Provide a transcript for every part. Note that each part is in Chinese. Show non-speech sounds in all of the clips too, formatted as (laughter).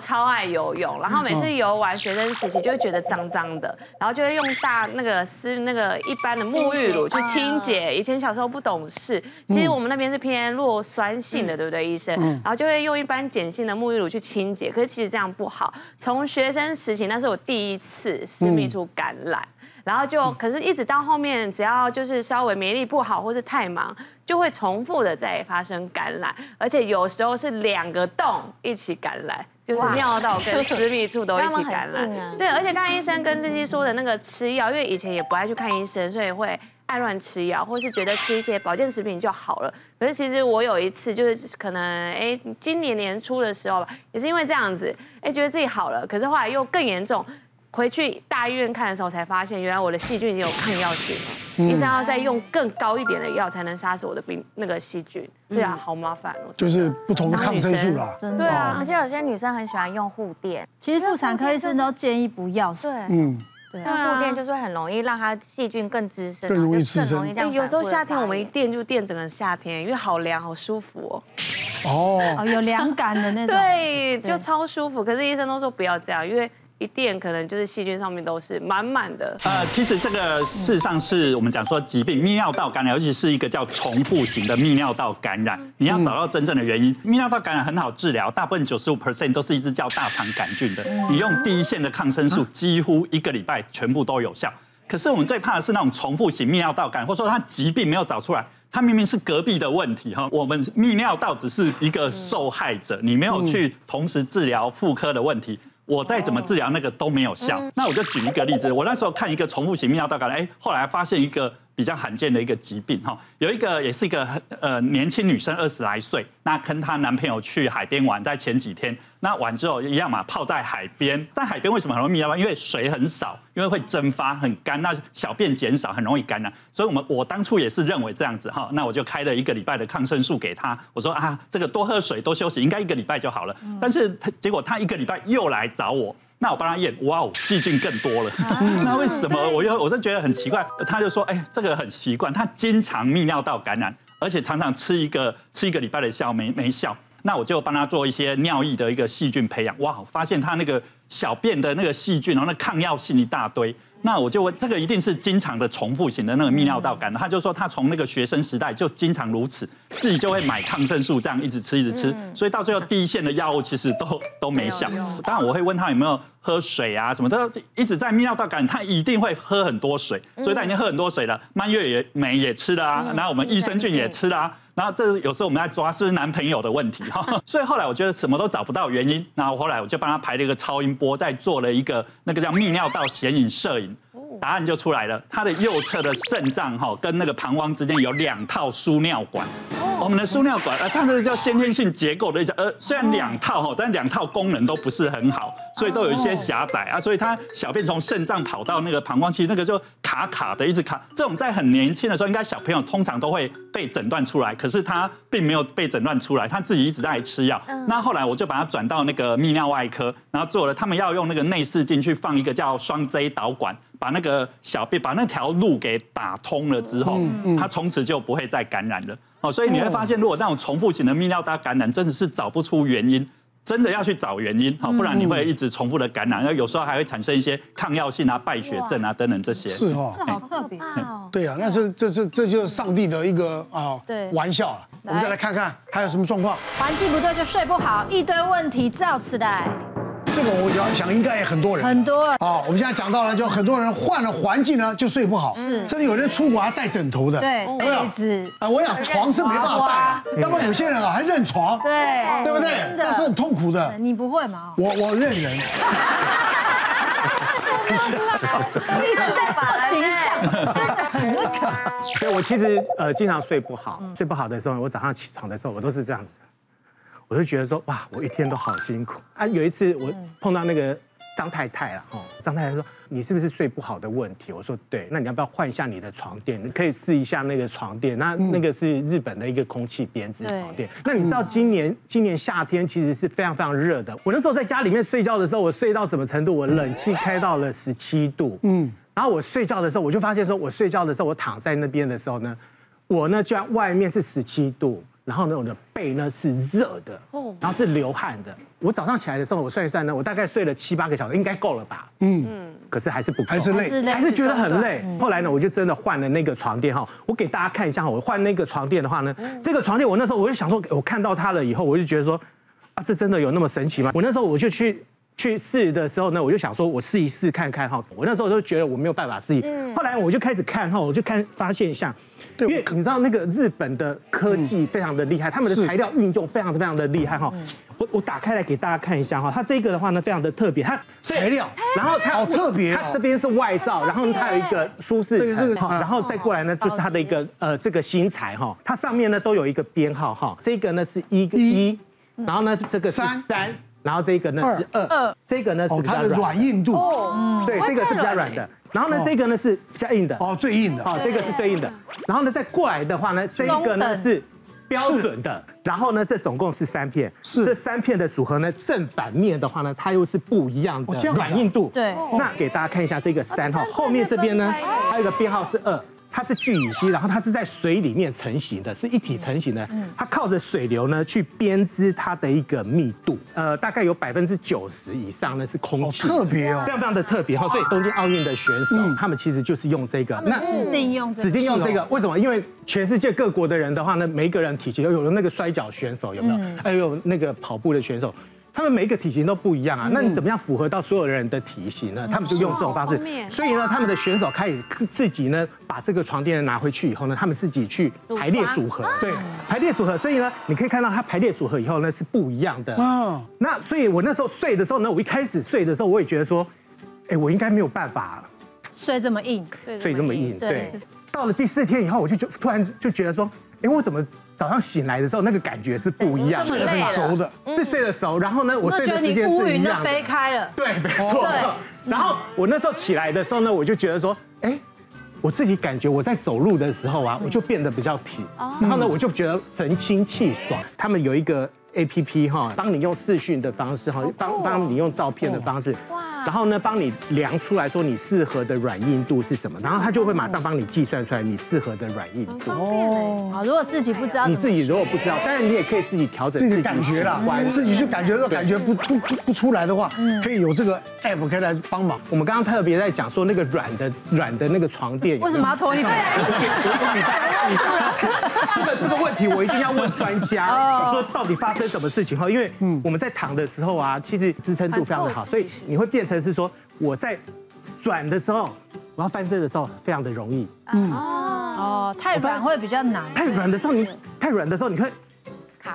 超爱游泳，然后每次游完学生时期就会觉得脏脏的，然后就会用大那个湿那个一般的沐浴乳去清洁。以前小时候不懂事，其实我们那边是偏弱酸性的，对不对，医生？然后就会用一般碱性的沐浴乳去清洁，可是其实这样不好。从学生时期那是我第一次私密处感染，然后就可是一直到后面，只要就是稍微免疫力不好或是太忙，就会重复的再发生感染，而且有时候是两个洞一起感染。就是尿道跟 (laughs) 私密处都一起感染，啊、对，而且刚才医生跟这些说的那个吃药，因为以前也不爱去看医生，所以会爱乱吃药，或是觉得吃一些保健食品就好了。可是其实我有一次就是可能哎，今年年初的时候吧，也是因为这样子，哎，觉得自己好了，可是后来又更严重。回去大医院看的时候，才发现原来我的细菌已经有抗药性，嗯、医生要再用更高一点的药才能杀死我的病那个细菌。对啊，好麻烦哦。就是不同的抗生素啦。对啊，而且有些女生很喜欢用护垫，其实妇产科医生都建议不要。对，嗯，对。但护垫就是会很容易让它细菌更滋生，更容易滋生。有时候夏天我们一垫就垫整个夏天，因为好凉好舒服哦。哦，有凉感的那种。(laughs) 对，就超舒服。可是医生都说不要这样，因为。一垫可能就是细菌上面都是满满的。呃，其实这个事实上是我们讲说疾病泌尿道感染，尤其是一个叫重复型的泌尿道感染，你要找到真正的原因。泌尿道感染很好治疗，大部分九十五 percent 都是一支叫大肠杆菌的，你用第一线的抗生素，几乎一个礼拜全部都有效。可是我们最怕的是那种重复型泌尿道感染，或者说它疾病没有找出来，它明明是隔壁的问题哈。我们泌尿道只是一个受害者，你没有去同时治疗妇科的问题。我再怎么治疗那个都没有效，那我就举一个例子，我那时候看一个重复型泌尿道感染，哎，后来发现一个比较罕见的一个疾病哈，有一个也是一个呃年轻女生二十来岁，那跟她男朋友去海边玩，在前几天。那玩之后一样嘛，泡在海边，在海边为什么很容易泌尿道？因为水很少，因为会蒸发很干，那小便减少，很容易感染。所以我们我当初也是认为这样子哈，那我就开了一个礼拜的抗生素给她，我说啊，这个多喝水，多休息，应该一个礼拜就好了。但是他结果她一个礼拜又来找我，那我帮他验，哇哦，细菌更多了。(laughs) 那为什么？我又我就觉得很奇怪，他就说，哎，这个很习惯，他经常泌尿道感染，而且常常吃一个吃一个礼拜的药没没效。那我就帮他做一些尿液的一个细菌培养，哇，发现他那个小便的那个细菌，然后那抗药性一大堆。那我就问，这个一定是经常的重复型的那个泌尿道感染。他就说他从那个学生时代就经常如此，自己就会买抗生素这样一直吃一直吃，所以到最后第一线的药物其实都都没效。当然我会问他有没有喝水啊什么的，一直在泌尿道感染，他一定会喝很多水，所以他已经喝很多水了。蔓越莓也也吃了啊，然后我们益生菌也吃了啊。然后这有时候我们在抓是不是男朋友的问题？(laughs) 哈，所以后来我觉得什么都找不到原因，然后后来我就帮他排了一个超音波，再做了一个那个叫泌尿道显影摄影，答案就出来了，他的右侧的肾脏哈跟那个膀胱之间有两套输尿管。我们的输尿管，呃，它这个叫先天性结构的呃，虽然两套哈，但两套功能都不是很好，所以都有一些狭窄啊，所以它小便从肾脏跑到那个膀胱，其实那个就卡卡的，一直卡。这种在很年轻的时候，应该小朋友通常都会被诊断出来，可是他并没有被诊断出来，他自己一直在吃药。那后来我就把他转到那个泌尿外科，然后做了，他们要用那个内视镜去放一个叫双 J 导管，把那个小便把那条路给打通了之后，它从此就不会再感染了。哦，所以你会发现，如果那种重复型的泌尿道感染，真的是找不出原因，真的要去找原因，好，不然你会一直重复的感染，那有时候还会产生一些抗药性啊、败血症啊等等这些。是哦，这好特别哦。对啊，那这这这这就是上帝的一个啊玩笑啊。我们再来看看还有什么状况。环境不对就睡不好，一堆问题照此来。这个我要想应该也很多人，很多。啊，我们现在讲到了，就很多人换了环境呢，就睡不好，是，甚至有人出国还带枕头的，对，被子。啊，我想床是没办法带，要不然有些人啊还认床，对，对不对？那是很痛苦的。你不会吗？我我认人。(laughs) 一直在发形象，真的很那个。所以我其实呃经常睡不好，睡不好的时候，我早上起床的时候，我都是这样子。我就觉得说，哇，我一天都好辛苦啊！有一次我碰到那个张太太了，哦，张太太说，你是不是睡不好的问题？我说对，那你要不要换一下你的床垫？你可以试一下那个床垫，那那个是日本的一个空气编织床垫。那你知道今年今年夏天其实是非常非常热的。我那时候在家里面睡觉的时候，我睡到什么程度？我冷气开到了十七度，嗯，然后我睡觉的时候，我就发现说，我睡觉的时候，我躺在那边的时候呢，我呢居然外面是十七度。然后呢，我的背呢是热的，然后是流汗的。我早上起来的时候，我算一算呢，我大概睡了七八个小时，应该够了吧？嗯嗯。可是还是不够，还是累，还是觉得很累。后来呢，我就真的换了那个床垫哈。我给大家看一下，我换那个床垫的话呢，这个床垫我那时候我就想说，我看到它了以后，我就觉得说，啊，这真的有那么神奇吗？我那时候我就去。去试的时候呢，我就想说，我试一试看看哈。我那时候就觉得我没有办法适应。后来我就开始看哈，我就看发现一下，因为你知道那个日本的科技非常的厉害，他们的材料运用非常非常的厉害哈。我我打开来给大家看一下哈，它这个的话呢非常的特别，它材料，然后它好特别，它这边是外罩，然后它有一个舒适层，然后再过来呢就是它的一个呃这个芯材哈，它上面呢都有一个编号哈，这个呢是一一，然后呢这个是三。然后这个呢是二，这个呢是比较软硬度，对，这个是比较软的。然后呢，这个呢是比较硬的，哦，最硬的，哦，这个是最硬的。然后呢，再过来的话呢，这个呢是标准的。然后呢，这总共是三片，是。这三片的组合呢，正反面的话呢，它又是不一样的软硬度。对，那给大家看一下这个三号，后面这边呢还有一个编号是二。它是聚乙烯，然后它是在水里面成型的，是一体成型的。它靠着水流呢去编织它的一个密度，呃，大概有百分之九十以上呢是空气，特别哦，非常非常的特别哈。所以东京奥运的选手，他们其实就是用这个，那指定用指定用这个，为什么？因为全世界各国的人的话呢，每一个人体型，有那个摔跤选手有没有？还有那个跑步的选手。他们每一个体型都不一样啊，那你怎么样符合到所有人的体型呢？他们就用这种方式，所以呢，他们的选手开始自己呢把这个床垫拿回去以后呢，他们自己去排列组合，对，排列组合。所以呢，你可以看到它排列组合以后呢是不一样的。嗯，那所以我那时候睡的时候呢，我一开始睡的时候我也觉得说，哎，我应该没有办法睡这么硬，睡这么硬。对，到了第四天以后，我就就突然就觉得说，哎，我怎么？早上醒来的时候，那个感觉是不一样的，睡很熟的，是睡得熟。然后呢，我睡的时间是一样的。乌云都飞开了。对，没错。(laughs) 然后我那时候起来的时候呢，我就觉得说，哎，我自己感觉我在走路的时候啊，我就变得比较挺。然后呢，我就觉得神清气爽。他们有一个 APP 哈，帮你用视讯的方式哈，帮帮你用照片的方式。然后呢，帮你量出来说你适合的软硬度是什么，然后他就会马上帮你计算出来你适合的软硬度。哦，好，如果自己不知道，你自己如果不知道，当然你也可以自己调整自己感觉啦，自己去感觉，如果感觉不不不出来的话，可以有这个 app 可以来帮忙。我们刚刚特别在讲说那个软的软的那个床垫，为什么要脱衣服？这 (laughs) 个这个问题我一定要问专家，说到底发生什么事情哈？因为我们在躺的时候啊，其实支撑度非常的好，所以你会变成。是说我在转的时候，我要翻身的时候非常的容易。嗯哦，太软会比较难。太软的时候，你太软的时候，你会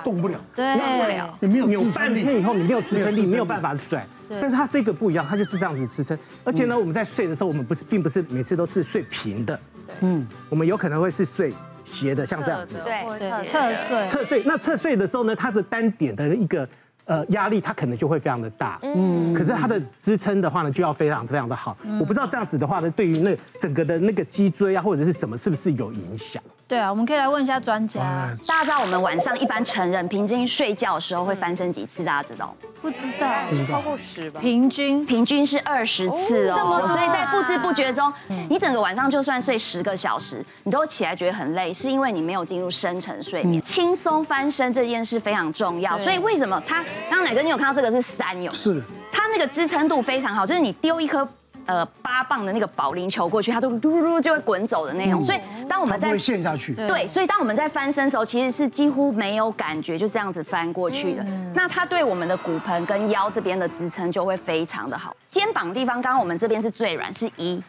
动不了，对，动不了。你没有扭半天以后，你没有支撑力，没有办法转。但是它这个不一样，它就是这样子支撑。而且呢，我们在睡的时候，我们不是，并不是每次都是睡平的。嗯，我们有可能会是睡斜的，像这样子。对对，侧睡。侧睡。那侧睡的时候呢，它的单点的一个。呃，压力它可能就会非常的大，嗯，可是它的支撑的话呢，就要非常非常的好。我不知道这样子的话呢，对于那整个的那个脊椎啊，或者是什么，是不是有影响？对啊，我们可以来问一下专家。大家知道我们晚上一般成人平均睡觉的时候会翻身几次？大家知道吗？不知道，超过十吧。平均平均是二十次哦，所以在不知不觉中，你整个晚上就算睡十个小时，你都起来觉得很累，是因为你没有进入深层睡眠。轻松翻身这件事非常重要，所以为什么他刚刚乃哥你有看到这个是三有？是，它那个支撑度非常好，就是你丢一颗。呃，八磅的那个保龄球过去，它都嘟嘟嘟就会滚走的那种。所以当我们在不会陷下去。对，所以当我们在翻身的时候，其实是几乎没有感觉，就这样子翻过去的。那它对我们的骨盆跟腰这边的支撑就会非常的好。肩膀的地方，刚刚我们这边是最软，是一，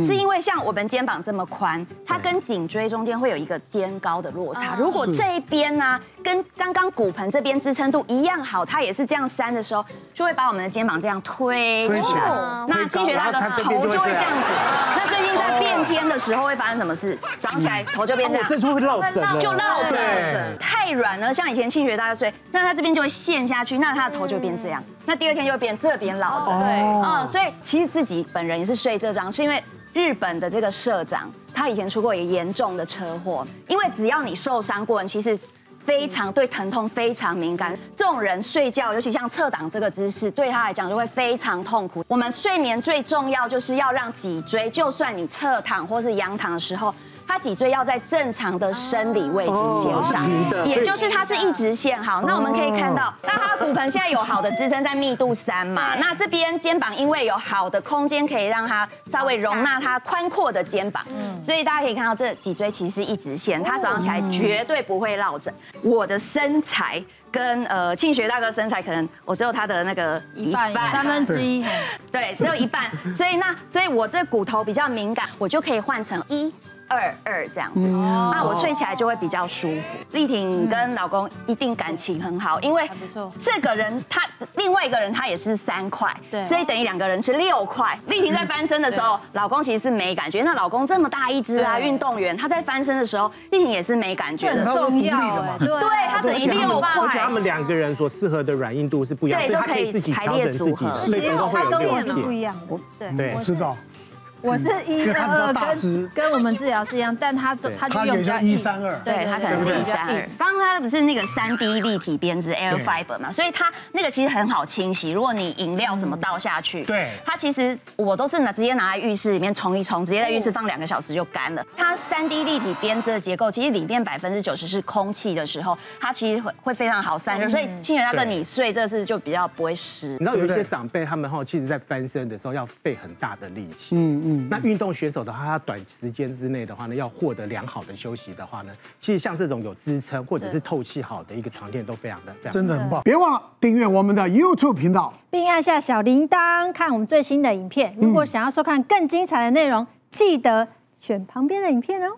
是因为像我们肩膀这么宽，它跟颈椎中间会有一个肩高的落差。如果这一边呢，跟刚刚骨盆这边支撑度一样好，它也是这样扇的时候，就会把我们的肩膀这样推起来。那清学大哥头就会这样子。那最近在变天的时候会发生什么事？早上起来头就变这样，这时候会落枕，就落枕。太软了，像以前清学大哥睡，那他这边就会陷下去，那他的头就变这样。那第二天就会变这边老枕。对。嗯，所以其实自己本人也是睡这张，是因为日本的这个社长，他以前出过一个严重的车祸，因为只要你受伤过，其实非常对疼痛非常敏感。这种人睡觉，尤其像侧躺这个姿势，对他来讲就会非常痛苦。我们睡眠最重要就是要让脊椎，就算你侧躺或是仰躺的时候。它脊椎要在正常的生理位置线上，也就是它是一直线。好，那我们可以看到，那它骨盆现在有好的支撑在密度三嘛，那这边肩膀因为有好的空间可以让它稍微容纳它宽阔的肩膀，所以大家可以看到这脊椎其实是一直线，它早上起来绝对不会落枕。我的身材。跟呃庆学大哥身材可能我只有他的那个一半三分之一，对，只有一半，所以那所以我这骨头比较敏感，我就可以换成一。二二这样子，那我睡起来就会比较舒服。丽婷跟老公一定感情很好，因为这个人他另外一个人他也是三块，对，所以等于两个人是六块。丽婷在翻身的时候，老公其实是没感觉。那老公这么大一只啊，运动员，他在翻身的时候，丽婷也是没感觉的。很重要对，他等于六块。而且他们两个人所适合的软硬度是不一样，所以他可以自己调整自己，所以总共会有六片。不一样的，对，我知道。我是一二二，跟跟我们治疗是一样，但他他他也叫一三二，对他可能是一三二。刚刚他不是那个三 D 立体编织 Air Fiber 嘛，所以它那个其实很好清洗。如果你饮料什么倒下去，对，它其实我都是拿直接拿在浴室里面冲一冲，直接在浴室放两个小时就干了。它三 D 立体编织的结构，其实里面百分之九十是空气的时候，它其实会会非常好散热。所以庆学大哥你睡这次就比较不会湿。你知道有一些长辈他们哈，其实在翻身的时候要费很大的力气，嗯嗯，那运动选。手的话，他短时间之内的话呢，要获得良好的休息的话呢，其实像这种有支撑或者是透气好的一个床垫都非常的，真的很棒。别忘了订阅我们的 YouTube 频道，并按下小铃铛看我们最新的影片。如果想要收看更精彩的内容，记得选旁边的影片哦。